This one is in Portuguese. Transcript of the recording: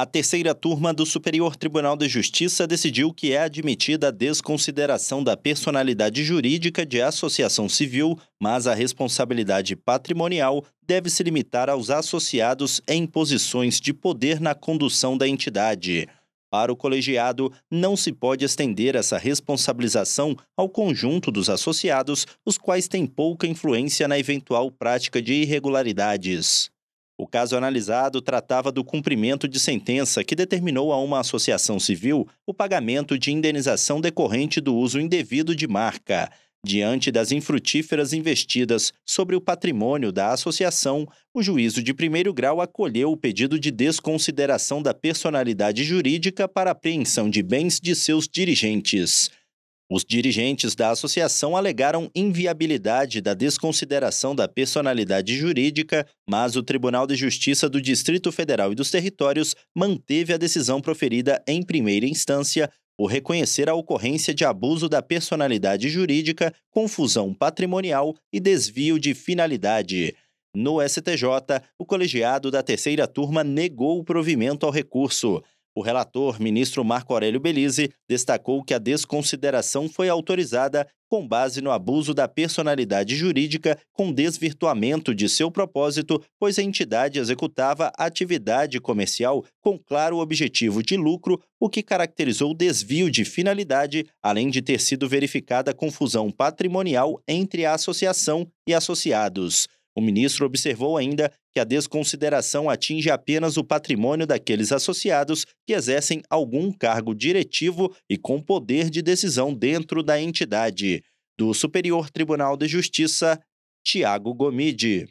A terceira turma do Superior Tribunal de Justiça decidiu que é admitida a desconsideração da personalidade jurídica de associação civil, mas a responsabilidade patrimonial deve se limitar aos associados em posições de poder na condução da entidade. Para o colegiado, não se pode estender essa responsabilização ao conjunto dos associados, os quais têm pouca influência na eventual prática de irregularidades. O caso analisado tratava do cumprimento de sentença que determinou a uma associação civil o pagamento de indenização decorrente do uso indevido de marca. Diante das infrutíferas investidas sobre o patrimônio da associação, o juízo de primeiro grau acolheu o pedido de desconsideração da personalidade jurídica para apreensão de bens de seus dirigentes. Os dirigentes da associação alegaram inviabilidade da desconsideração da personalidade jurídica, mas o Tribunal de Justiça do Distrito Federal e dos Territórios manteve a decisão proferida em primeira instância por reconhecer a ocorrência de abuso da personalidade jurídica, confusão patrimonial e desvio de finalidade. No STJ, o colegiado da terceira turma negou o provimento ao recurso. O relator, ministro Marco Aurélio Belize, destacou que a desconsideração foi autorizada com base no abuso da personalidade jurídica com desvirtuamento de seu propósito, pois a entidade executava atividade comercial com claro objetivo de lucro, o que caracterizou desvio de finalidade, além de ter sido verificada confusão patrimonial entre a associação e associados. O ministro observou ainda que a desconsideração atinge apenas o patrimônio daqueles associados que exercem algum cargo diretivo e com poder de decisão dentro da entidade. Do Superior Tribunal de Justiça, Tiago Gomide.